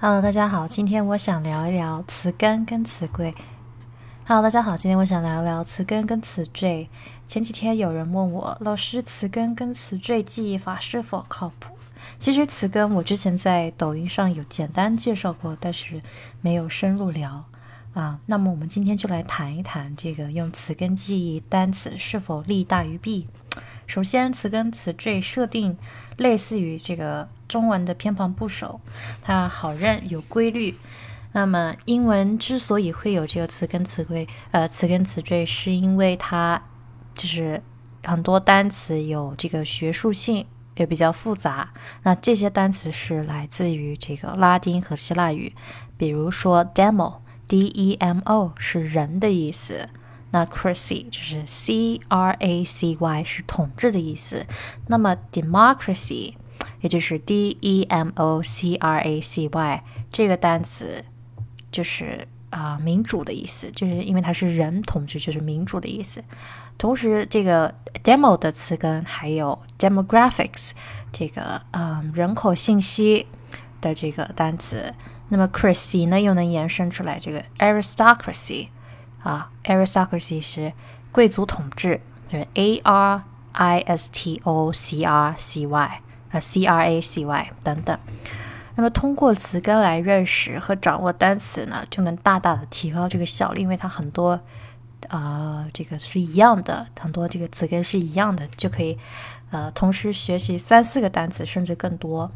Hello，大家好，今天我想聊一聊词根跟词缀。Hello，大家好，今天我想聊一聊词根跟词缀。前几天有人问我，老师，词根跟词缀记忆法是否靠谱？其实词根我之前在抖音上有简单介绍过，但是没有深入聊啊。那么我们今天就来谈一谈这个用词根记忆单词是否利大于弊。首先，词根词缀设定类似于这个。中文的偏旁部首，它好认有规律。那么英文之所以会有这个词根词汇，呃，词根词缀，是因为它就是很多单词有这个学术性，也比较复杂。那这些单词是来自于这个拉丁和希腊语，比如说 demo，d-e-m-o 是人的意思。那 cracy 就是 c-r-a-c-y 是统治的意思。那么 democracy。也就是 d e m o c r a c y 这个单词，就是啊民主的意思，就是因为它是人统治，就是民主的意思。同时，这个 demo 的词根还有 demographics 这个嗯人口信息的这个单词。那么 cracy 呢，又能延伸出来这个 aristocracy 啊，aristocracy 是贵族统治，就是 a r i s t o c r c y。啊，c r a c y 等等，那么通过词根来认识和掌握单词呢，就能大大的提高这个效率，因为它很多啊，这个是一样的，很多这个词根是一样的，就可以呃同时学习三四个单词甚至更多。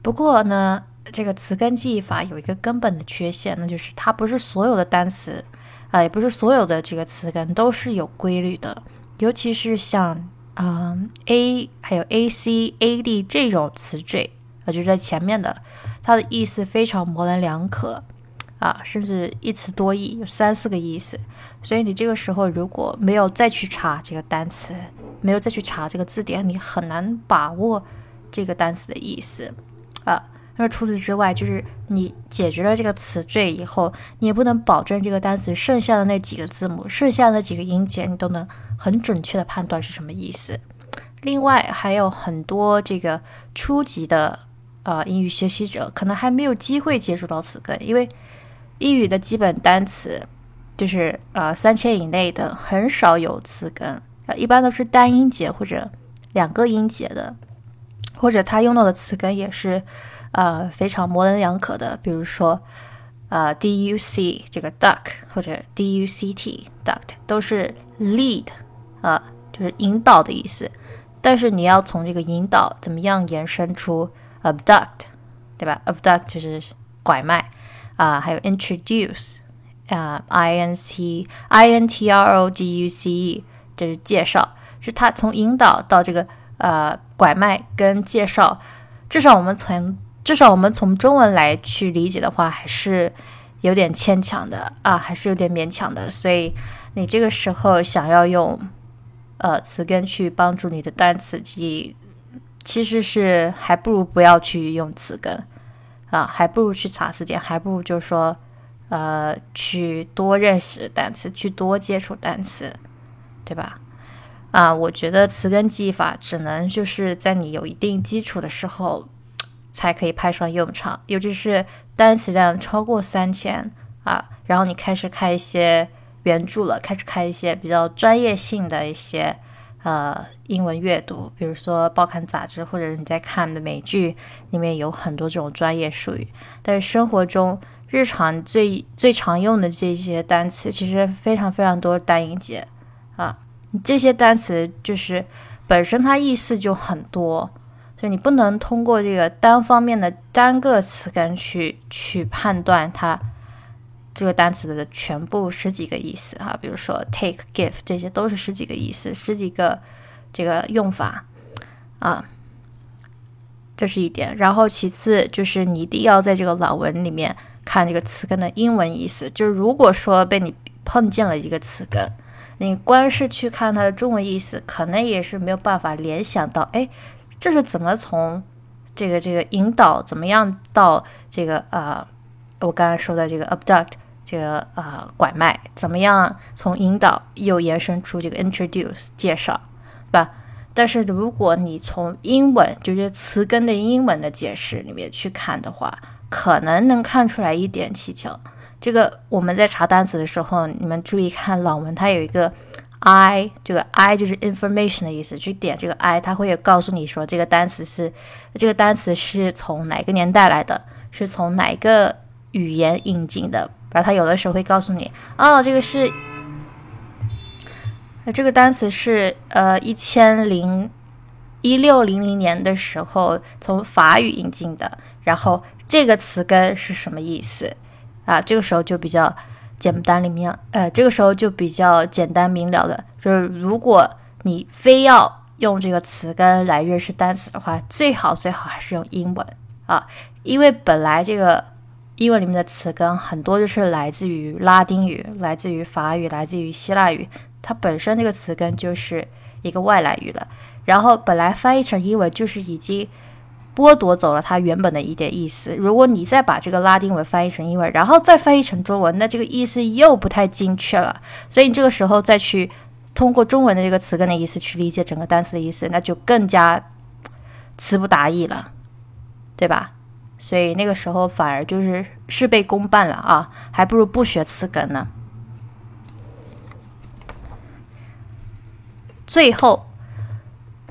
不过呢，这个词根记忆法有一个根本的缺陷，那就是它不是所有的单词啊，也不是所有的这个词根都是有规律的，尤其是像。嗯，a 还有 a c a d 这种词缀啊，就在前面的，它的意思非常模棱两可啊，甚至一词多义，有三四个意思。所以你这个时候如果没有再去查这个单词，没有再去查这个字典，你很难把握这个单词的意思啊。那除此之外，就是你解决了这个词缀以后，你也不能保证这个单词剩下的那几个字母、剩下的几个音节，你都能很准确的判断是什么意思。另外，还有很多这个初级的呃英语学习者，可能还没有机会接触到词根，因为英语的基本单词就是呃三千以内的很少有词根，一般都是单音节或者两个音节的，或者他用到的词根也是。呃，非常模棱两可的，比如说，呃，duc 这个 duck 或者 duct duct 都是 lead 啊，就是引导的意思。但是你要从这个引导怎么样延伸出 abduct，对吧？abduct 就是拐卖啊，还有 introduce 啊，i n c i n t r o d u c e 这是介绍，是它从引导到这个呃拐卖跟介绍，至少我们从至少我们从中文来去理解的话，还是有点牵强的啊，还是有点勉强的。所以你这个时候想要用呃词根去帮助你的单词记忆，其实是还不如不要去用词根啊，还不如去查字典，还不如就是说呃去多认识单词，去多接触单词，对吧？啊，我觉得词根记忆法只能就是在你有一定基础的时候。才可以派上用场，尤其是单词量超过三千啊，然后你开始看一些原著了，开始看一些比较专业性的一些呃英文阅读，比如说报刊杂志，或者你在看的美剧里面有很多这种专业术语。但是生活中日常最最常用的这些单词，其实非常非常多单音节啊，这些单词就是本身它意思就很多。所以你不能通过这个单方面的单个词根去去判断它这个单词的全部十几个意思哈，比如说 take、give 这些都是十几个意思，十几个这个用法啊，这是一点。然后其次就是你一定要在这个老文里面看这个词根的英文意思。就是如果说被你碰见了一个词根，你光是去看它的中文意思，可能也是没有办法联想到哎。这是怎么从这个这个引导怎么样到这个呃，我刚才说的这个 abduct 这个呃拐卖，怎么样从引导又延伸出这个 introduce 介绍，对吧？但是如果你从英文就是词根的英文的解释里面去看的话，可能能看出来一点蹊跷。这个我们在查单词的时候，你们注意看朗文，它有一个 I，这个 I 就是 information 的意思，去点这个 I，它会告诉你说这个单词是这个单词是从哪个年代来的，是从哪个语言引进的。然后它有的时候会告诉你，哦，这个是，这个单词是呃一千零一六零零年的时候从法语引进的，然后这个词根是什么意思？啊，这个时候就比较简单明了，呃，这个时候就比较简单明了的，就是如果你非要用这个词根来认识单词的话，最好最好还是用英文啊，因为本来这个英文里面的词根很多就是来自于拉丁语、来自于法语、来自于希腊语，它本身这个词根就是一个外来语了，然后本来翻译成英文就是已经。剥夺走了它原本的一点意思。如果你再把这个拉丁文翻译成英文，然后再翻译成中文，那这个意思又不太精确了。所以你这个时候再去通过中文的这个词根的意思去理解整个单词的意思，那就更加词不达意了，对吧？所以那个时候反而就是事倍功半了啊，还不如不学词根呢。最后。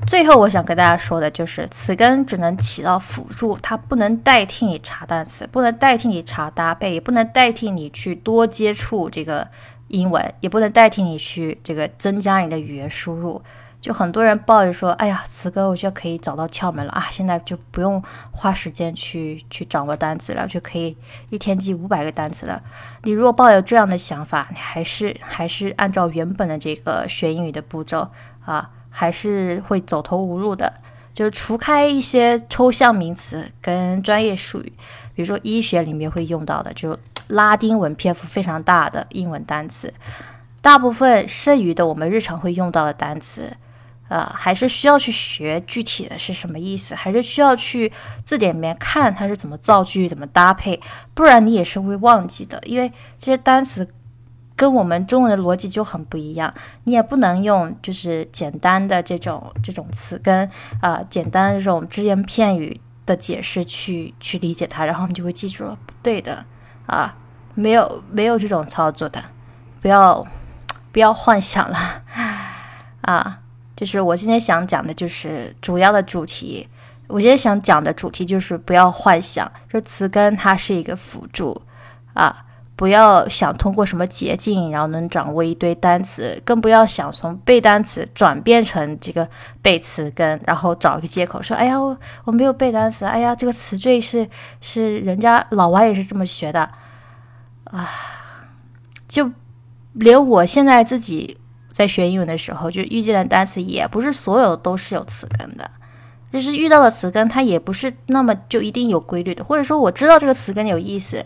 最后，我想跟大家说的就是，词根只能起到辅助，它不能代替你查单词，不能代替你查搭配，也不能代替你去多接触这个英文，也不能代替你去这个增加你的语言输入。就很多人抱着说：“哎呀，词根我觉得可以找到窍门了啊，现在就不用花时间去去掌握单词了，就可以一天记五百个单词了。”你如果抱有这样的想法，你还是还是按照原本的这个学英语的步骤啊。还是会走投无路的，就是除开一些抽象名词跟专业术语，比如说医学里面会用到的，就拉丁文篇幅非常大的英文单词，大部分剩余的我们日常会用到的单词，呃，还是需要去学具体的是什么意思，还是需要去字典里面看它是怎么造句、怎么搭配，不然你也是会忘记的，因为这些单词。跟我们中文的逻辑就很不一样，你也不能用就是简单的这种这种词根啊，简单的这种只言片语的解释去去理解它，然后你就会记住了，不对的啊，没有没有这种操作的，不要不要幻想了啊！就是我今天想讲的就是主要的主题，我今天想讲的主题就是不要幻想，这词根它是一个辅助啊。不要想通过什么捷径，然后能掌握一堆单词，更不要想从背单词转变成这个背词根，然后找一个借口说：“哎呀，我我没有背单词。”哎呀，这个词缀是是人家老外也是这么学的啊！就连我现在自己在学英文的时候，就遇见的单词也不是所有都是有词根的，就是遇到的词根它也不是那么就一定有规律的，或者说我知道这个词根有意思。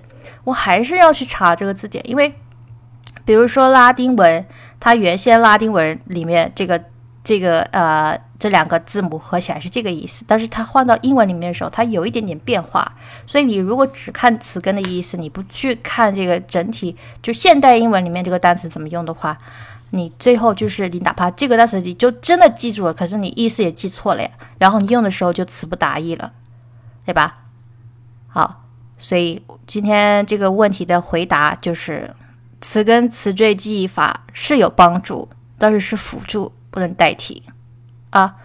我还是要去查这个字典，因为，比如说拉丁文，它原先拉丁文里面这个这个呃这两个字母合起来是这个意思，但是它换到英文里面的时候，它有一点点变化。所以你如果只看词根的意思，你不去看这个整体，就现代英文里面这个单词怎么用的话，你最后就是你哪怕这个单词你就真的记住了，可是你意思也记错了呀，然后你用的时候就词不达意了，对吧？好。所以今天这个问题的回答就是，词根词缀记忆法是有帮助，但是是辅助，不能代替啊。